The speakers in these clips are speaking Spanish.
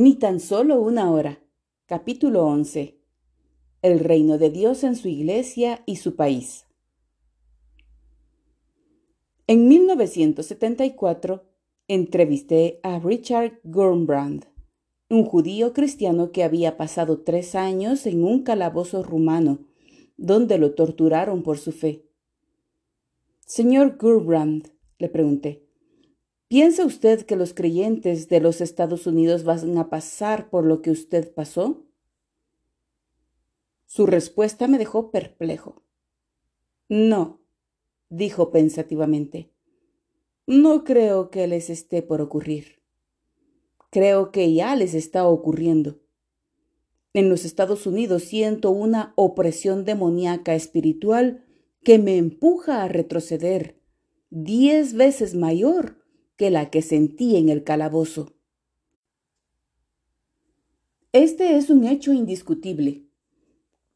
Ni tan solo una hora. Capítulo 11. El reino de Dios en su iglesia y su país. En 1974 entrevisté a Richard Gurbrand, un judío cristiano que había pasado tres años en un calabozo rumano, donde lo torturaron por su fe. Señor Gurbrand, le pregunté, ¿piensa usted que los creyentes de los Estados Unidos van a pasar por lo que usted pasó? Su respuesta me dejó perplejo. No, dijo pensativamente. No creo que les esté por ocurrir. Creo que ya les está ocurriendo. En los Estados Unidos siento una opresión demoníaca espiritual que me empuja a retroceder diez veces mayor que la que sentí en el calabozo. Este es un hecho indiscutible.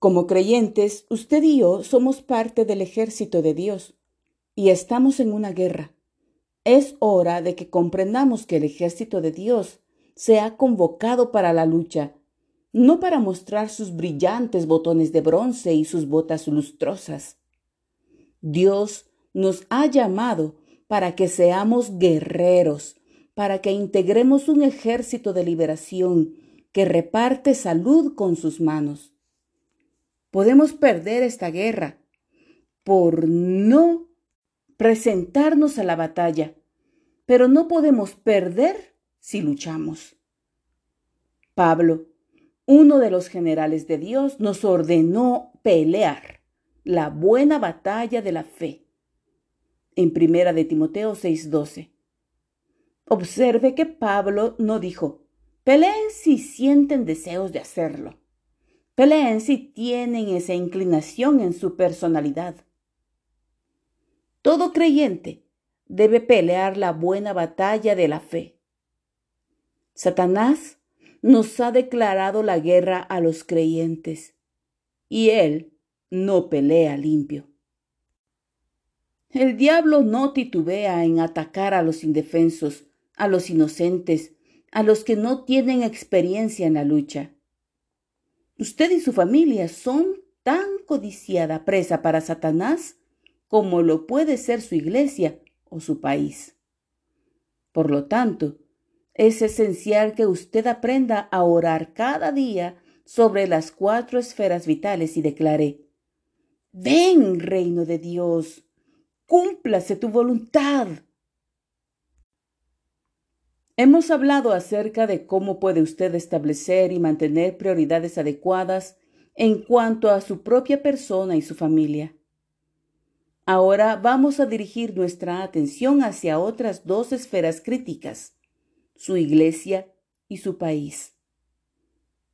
Como creyentes, usted y yo somos parte del ejército de Dios y estamos en una guerra. Es hora de que comprendamos que el ejército de Dios se ha convocado para la lucha, no para mostrar sus brillantes botones de bronce y sus botas lustrosas. Dios nos ha llamado para que seamos guerreros, para que integremos un ejército de liberación que reparte salud con sus manos. Podemos perder esta guerra por no presentarnos a la batalla, pero no podemos perder si luchamos. Pablo, uno de los generales de Dios, nos ordenó pelear la buena batalla de la fe. En primera de Timoteo 6:12. Observe que Pablo no dijo, peleen si sienten deseos de hacerlo. Peleen si tienen esa inclinación en su personalidad. Todo creyente debe pelear la buena batalla de la fe. Satanás nos ha declarado la guerra a los creyentes y él no pelea limpio. El diablo no titubea en atacar a los indefensos, a los inocentes, a los que no tienen experiencia en la lucha. Usted y su familia son tan codiciada presa para Satanás como lo puede ser su iglesia o su país. Por lo tanto, es esencial que usted aprenda a orar cada día sobre las cuatro esferas vitales y declare, ven, reino de Dios, cúmplase tu voluntad Hemos hablado acerca de cómo puede usted establecer y mantener prioridades adecuadas en cuanto a su propia persona y su familia. Ahora vamos a dirigir nuestra atención hacia otras dos esferas críticas, su iglesia y su país,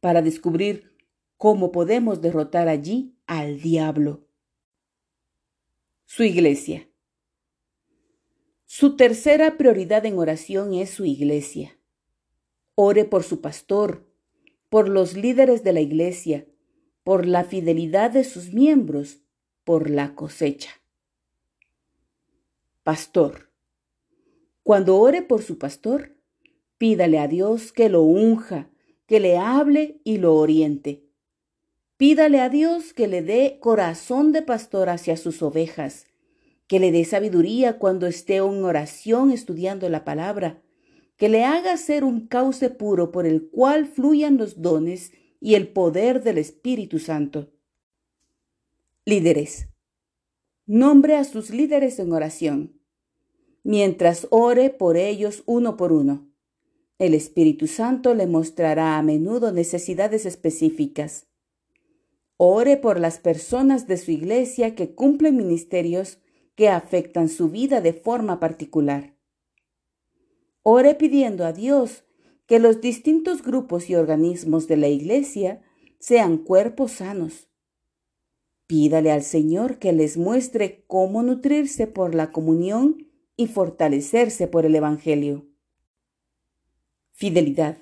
para descubrir cómo podemos derrotar allí al diablo. Su iglesia. Su tercera prioridad en oración es su iglesia. Ore por su pastor, por los líderes de la iglesia, por la fidelidad de sus miembros, por la cosecha. Pastor. Cuando ore por su pastor, pídale a Dios que lo unja, que le hable y lo oriente. Pídale a Dios que le dé corazón de pastor hacia sus ovejas que le dé sabiduría cuando esté en oración estudiando la palabra, que le haga ser un cauce puro por el cual fluyan los dones y el poder del Espíritu Santo. Líderes. Nombre a sus líderes en oración, mientras ore por ellos uno por uno. El Espíritu Santo le mostrará a menudo necesidades específicas. Ore por las personas de su iglesia que cumplen ministerios que afectan su vida de forma particular. Ore pidiendo a Dios que los distintos grupos y organismos de la Iglesia sean cuerpos sanos. Pídale al Señor que les muestre cómo nutrirse por la comunión y fortalecerse por el Evangelio. Fidelidad.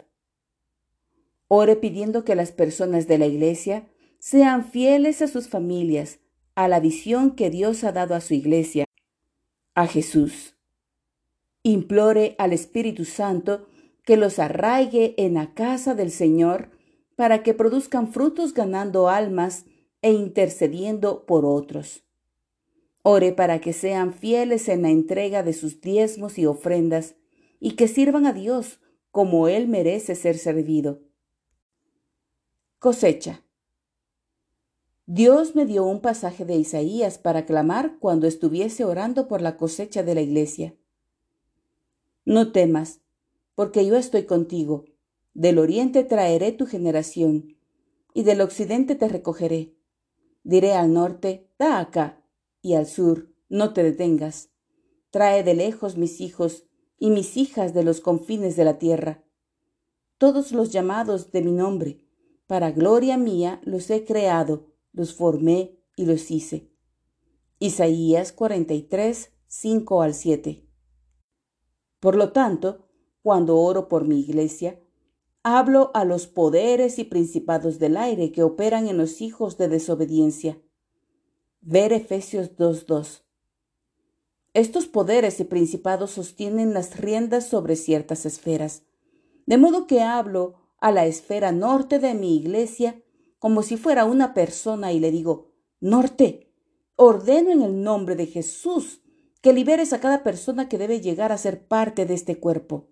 Ore pidiendo que las personas de la Iglesia sean fieles a sus familias, a la visión que Dios ha dado a su iglesia, a Jesús. Implore al Espíritu Santo que los arraigue en la casa del Señor para que produzcan frutos ganando almas e intercediendo por otros. Ore para que sean fieles en la entrega de sus diezmos y ofrendas y que sirvan a Dios como Él merece ser servido. Cosecha. Dios me dio un pasaje de Isaías para clamar cuando estuviese orando por la cosecha de la iglesia. No temas, porque yo estoy contigo. Del oriente traeré tu generación, y del occidente te recogeré. Diré al norte, da acá, y al sur, no te detengas. Trae de lejos mis hijos y mis hijas de los confines de la tierra. Todos los llamados de mi nombre, para gloria mía los he creado, los formé y los hice. Isaías 43, 5 al 7. Por lo tanto, cuando oro por mi iglesia, hablo a los poderes y principados del aire que operan en los hijos de desobediencia. Ver Efesios 2.2. Estos poderes y principados sostienen las riendas sobre ciertas esferas, de modo que hablo a la esfera norte de mi iglesia como si fuera una persona y le digo, Norte, ordeno en el nombre de Jesús que liberes a cada persona que debe llegar a ser parte de este cuerpo.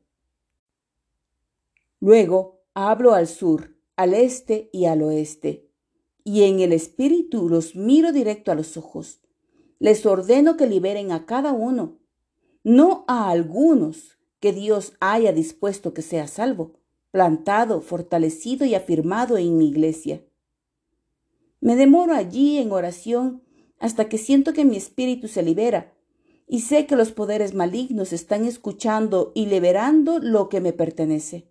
Luego hablo al sur, al este y al oeste, y en el espíritu los miro directo a los ojos les ordeno que liberen a cada uno, no a algunos que Dios haya dispuesto que sea salvo, plantado, fortalecido y afirmado en mi iglesia. Me demoro allí en oración hasta que siento que mi espíritu se libera y sé que los poderes malignos están escuchando y liberando lo que me pertenece.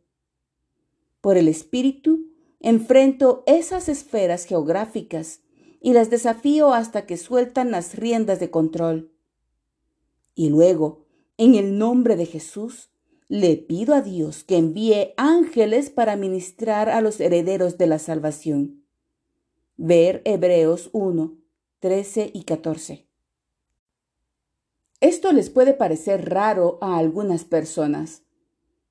Por el espíritu enfrento esas esferas geográficas y las desafío hasta que sueltan las riendas de control. Y luego, en el nombre de Jesús, le pido a Dios que envíe ángeles para ministrar a los herederos de la salvación. Ver Hebreos 1, 13 y 14. Esto les puede parecer raro a algunas personas,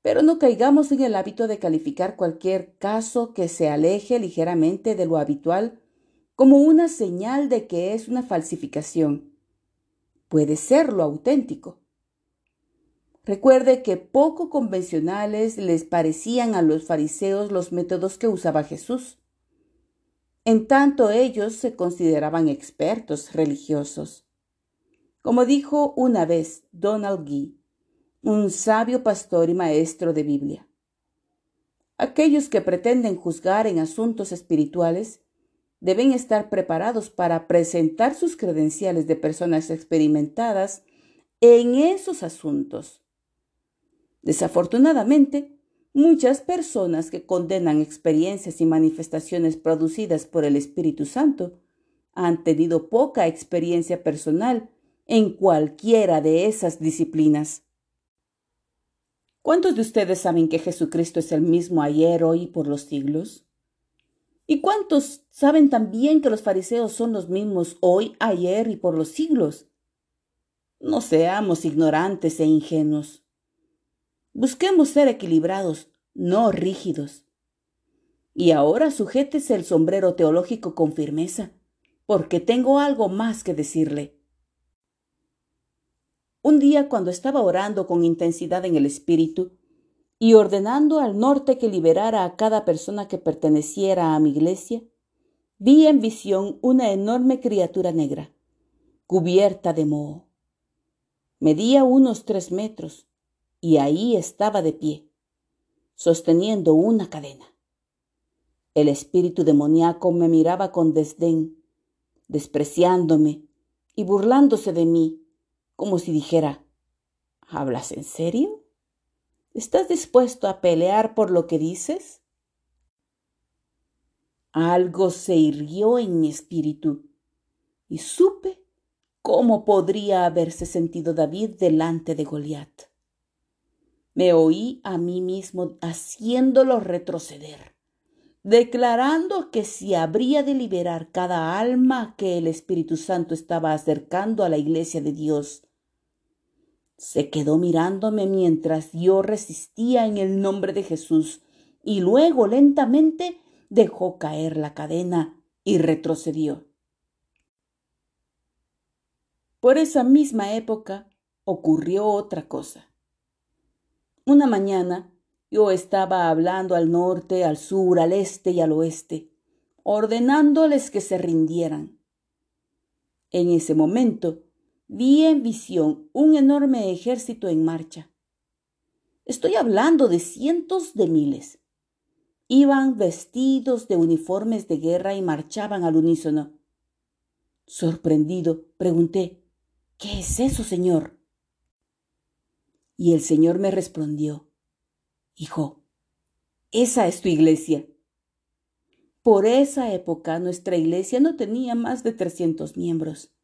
pero no caigamos en el hábito de calificar cualquier caso que se aleje ligeramente de lo habitual como una señal de que es una falsificación. Puede ser lo auténtico. Recuerde que poco convencionales les parecían a los fariseos los métodos que usaba Jesús. En tanto ellos se consideraban expertos religiosos. Como dijo una vez Donald Gee, un sabio pastor y maestro de Biblia. Aquellos que pretenden juzgar en asuntos espirituales deben estar preparados para presentar sus credenciales de personas experimentadas en esos asuntos. Desafortunadamente, muchas personas que condenan experiencias y manifestaciones producidas por el Espíritu Santo han tenido poca experiencia personal en cualquiera de esas disciplinas. ¿Cuántos de ustedes saben que Jesucristo es el mismo ayer, hoy y por los siglos? ¿Y cuántos saben también que los fariseos son los mismos hoy, ayer y por los siglos? No seamos ignorantes e ingenuos. Busquemos ser equilibrados, no rígidos. Y ahora sujétese el sombrero teológico con firmeza, porque tengo algo más que decirle. Un día cuando estaba orando con intensidad en el Espíritu, y ordenando al norte que liberara a cada persona que perteneciera a mi iglesia, vi en visión una enorme criatura negra, cubierta de moho. Medía unos tres metros y ahí estaba de pie, sosteniendo una cadena. El espíritu demoníaco me miraba con desdén, despreciándome y burlándose de mí, como si dijera, ¿hablas en serio? ¿Estás dispuesto a pelear por lo que dices? Algo se irguió en mi espíritu y supe cómo podría haberse sentido David delante de Goliat. Me oí a mí mismo haciéndolo retroceder, declarando que si habría de liberar cada alma que el Espíritu Santo estaba acercando a la iglesia de Dios, Se quedó mirándome mientras yo resistía en el nombre de Jesús y luego lentamente dejó caer la cadena y retrocedió. Por esa misma época ocurrió otra cosa. Una mañana yo estaba hablando al norte, al sur, al este y al oeste, ordenándoles que se rindieran. En ese momento vi en visión un enorme ejército en marcha. Estoy hablando de cientos de miles. Iban vestidos de uniformes de guerra y marchaban al unísono. Sorprendido, pregunté, ¿Qué es eso, Señor? Y el Señor me respondió, Hijo, esa es tu iglesia. Por esa época nuestra iglesia no tenía más de trescientos miembros.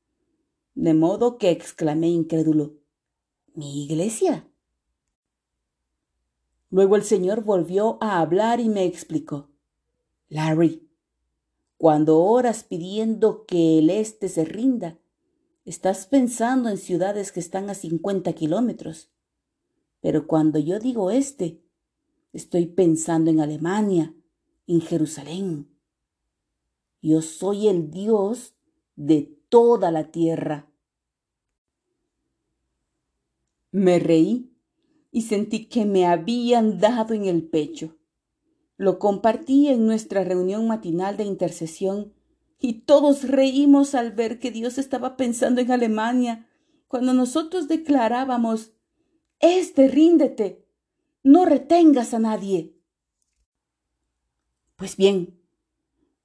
De modo que exclamé incrédulo, ¿mi iglesia? Luego el Señor volvió a hablar y me explicó, Larry, cuando oras pidiendo que el este se rinda, Estás pensando en ciudades que están a 50 kilómetros. Pero cuando yo digo este, estoy pensando en Alemania, en Jerusalén. Yo soy el Dios de toda la tierra. Me reí y sentí que me habían dado en el pecho. Lo compartí en nuestra reunión matinal de intercesión y todos reímos al ver que Dios estaba pensando en Alemania, cuando nosotros declarábamos, Este, ríndete, no retengas a nadie. Pues bien,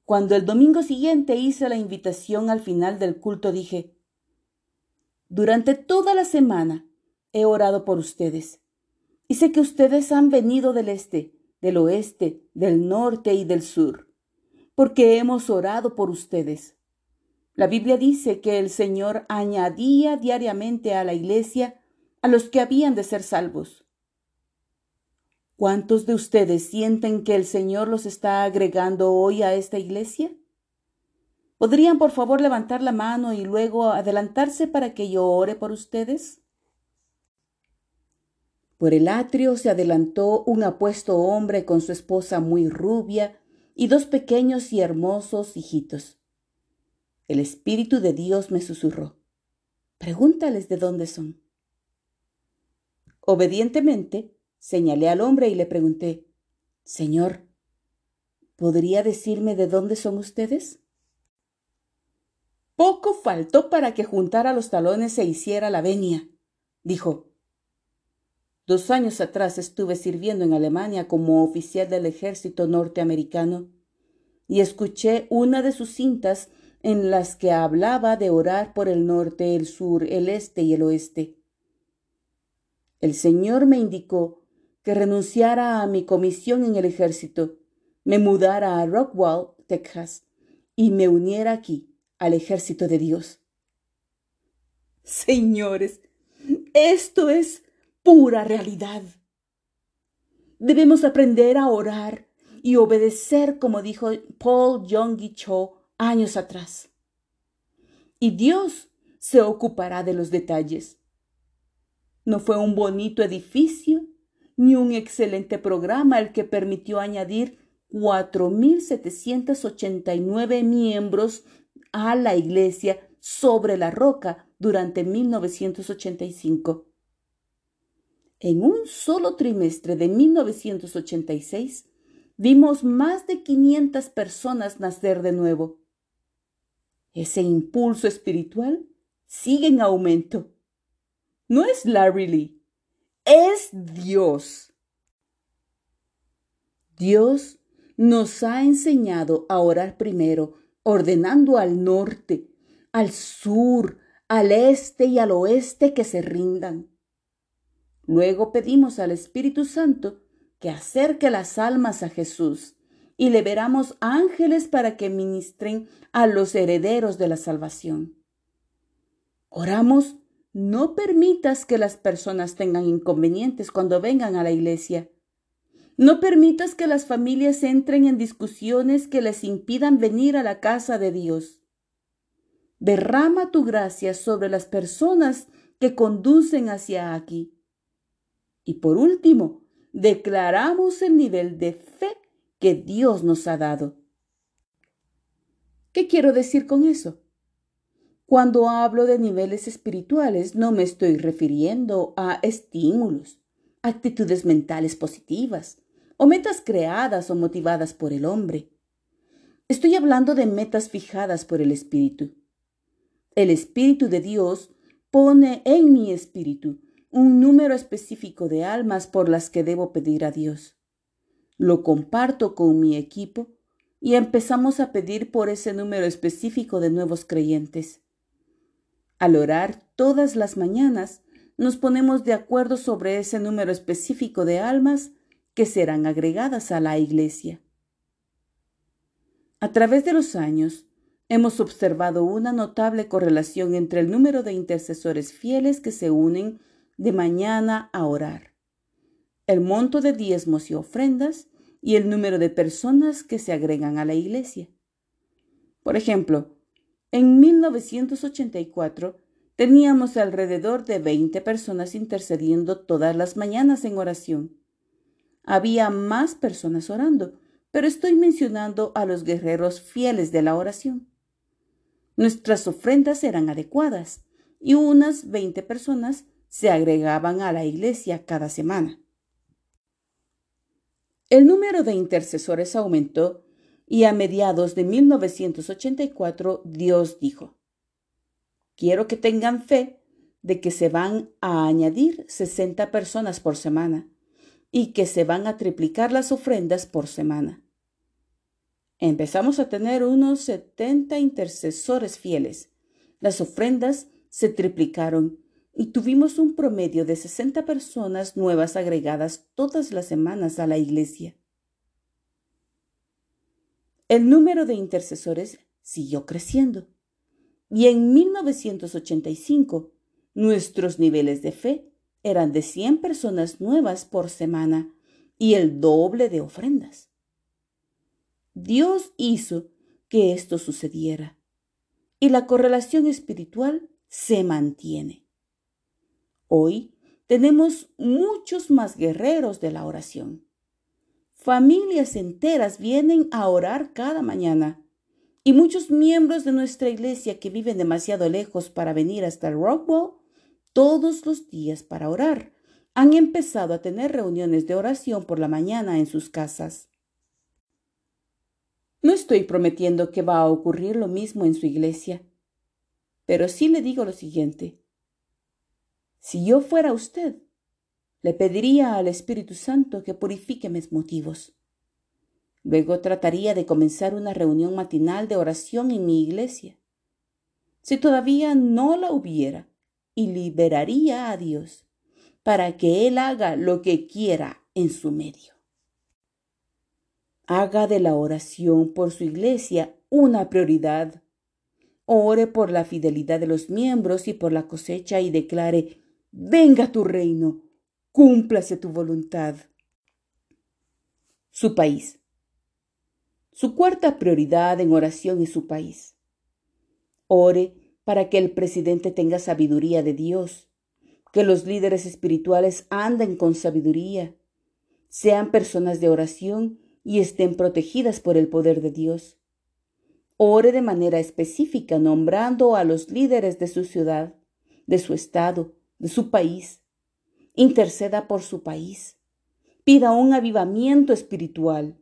cuando el domingo siguiente hice la invitación al final del culto, dije, Durante toda la semana he orado por ustedes, y sé que ustedes han venido del este, del oeste, del norte y del sur porque hemos orado por ustedes. La Biblia dice que el Señor añadía diariamente a la iglesia a los que habían de ser salvos. ¿Cuántos de ustedes sienten que el Señor los está agregando hoy a esta iglesia? ¿Podrían por favor levantar la mano y luego adelantarse para que yo ore por ustedes? Por el atrio se adelantó un apuesto hombre con su esposa muy rubia, y dos pequeños y hermosos hijitos. El Espíritu de Dios me susurró, pregúntales de dónde son. Obedientemente, señalé al hombre y le pregunté, Señor, ¿podría decirme de dónde son ustedes? Poco faltó para que juntara los talones e hiciera la venia, dijo. Dos años atrás estuve sirviendo en Alemania como oficial del ejército norteamericano y escuché una de sus cintas en las que hablaba de orar por el norte, el sur, el este y el oeste. El Señor me indicó que renunciara a mi comisión en el ejército, me mudara a Rockwall, Texas, y me uniera aquí, al ejército de Dios. Señores, esto es pura realidad. Debemos aprender a orar y obedecer como dijo Paul Yonggi Cho años atrás. Y Dios se ocupará de los detalles. No fue un bonito edificio ni un excelente programa el que permitió añadir 4.789 miembros a la iglesia sobre la roca durante 1985. En un solo trimestre de 1986, vimos más de 500 personas nacer de nuevo. Ese impulso espiritual sigue en aumento. No es Larry Lee, es Dios. Dios nos ha enseñado a orar primero, ordenando al norte, al sur, al este y al oeste que se rindan. Luego pedimos al Espíritu Santo que acerque las almas a Jesús y le veramos ángeles para que ministren a los herederos de la salvación. Oramos, no permitas que las personas tengan inconvenientes cuando vengan a la iglesia. No permitas que las familias entren en discusiones que les impidan venir a la casa de Dios. Derrama tu gracia sobre las personas que conducen hacia aquí. Y por último, declaramos el nivel de fe que Dios nos ha dado. ¿Qué quiero decir con eso? Cuando hablo de niveles espirituales no me estoy refiriendo a estímulos, actitudes mentales positivas o metas creadas o motivadas por el hombre. Estoy hablando de metas fijadas por el Espíritu. El Espíritu de Dios pone en mi espíritu un número específico de almas por las que debo pedir a Dios. Lo comparto con mi equipo y empezamos a pedir por ese número específico de nuevos creyentes. Al orar todas las mañanas, nos ponemos de acuerdo sobre ese número específico de almas que serán agregadas a la iglesia. A través de los años, hemos observado una notable correlación entre el número de intercesores fieles que se unen de mañana a orar, el monto de diezmos y ofrendas y el número de personas que se agregan a la iglesia. Por ejemplo, en 1984 teníamos alrededor de 20 personas intercediendo todas las mañanas en oración. Había más personas orando, pero estoy mencionando a los guerreros fieles de la oración. Nuestras ofrendas eran adecuadas y unas 20 personas se agregaban a la iglesia cada semana. El número de intercesores aumentó y a mediados de 1984 Dios dijo, quiero que tengan fe de que se van a añadir 60 personas por semana y que se van a triplicar las ofrendas por semana. Empezamos a tener unos 70 intercesores fieles. Las ofrendas se triplicaron y tuvimos un promedio de 60 personas nuevas agregadas todas las semanas a la iglesia. El número de intercesores siguió creciendo y en 1985 nuestros niveles de fe eran de 100 personas nuevas por semana y el doble de ofrendas. Dios hizo que esto sucediera y la correlación espiritual se mantiene. Hoy tenemos muchos más guerreros de la oración. Familias enteras vienen a orar cada mañana y muchos miembros de nuestra iglesia que viven demasiado lejos para venir hasta el Rockwell todos los días para orar han empezado a tener reuniones de oración por la mañana en sus casas. No estoy prometiendo que va a ocurrir lo mismo en su iglesia, pero sí le digo lo siguiente. Si yo fuera usted, le pediría al Espíritu Santo que purifique mis motivos. Luego trataría de comenzar una reunión matinal de oración en mi iglesia. Si todavía no la hubiera, y liberaría a Dios para que Él haga lo que quiera en su medio. Haga de la oración por su iglesia una prioridad. Ore por la fidelidad de los miembros y por la cosecha y declare, venga tu reino, cúmplase tu voluntad. Su país. Su cuarta prioridad en oración es su país. Ore para que el presidente tenga sabiduría de Dios, que los líderes espirituales anden con sabiduría, sean personas de oración y estén protegidas por el poder de Dios. Ore de manera específica nombrando a los líderes de su ciudad, de su estado, de su país. Interceda por su país. Pida un avivamiento espiritual.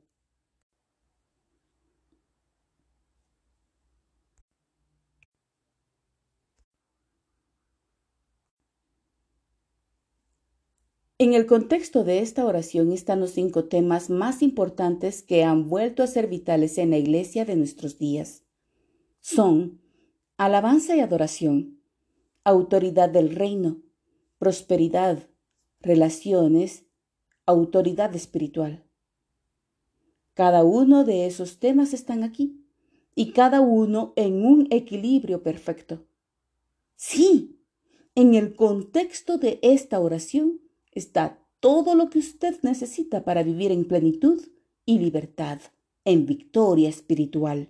En el contexto de esta oración están los cinco temas más importantes que han vuelto a ser vitales en la iglesia de nuestros días. Son alabanza y adoración, autoridad del reino, prosperidad, relaciones, autoridad espiritual. Cada uno de esos temas están aquí y cada uno en un equilibrio perfecto. Sí, en el contexto de esta oración está todo lo que usted necesita para vivir en plenitud y libertad, en victoria espiritual.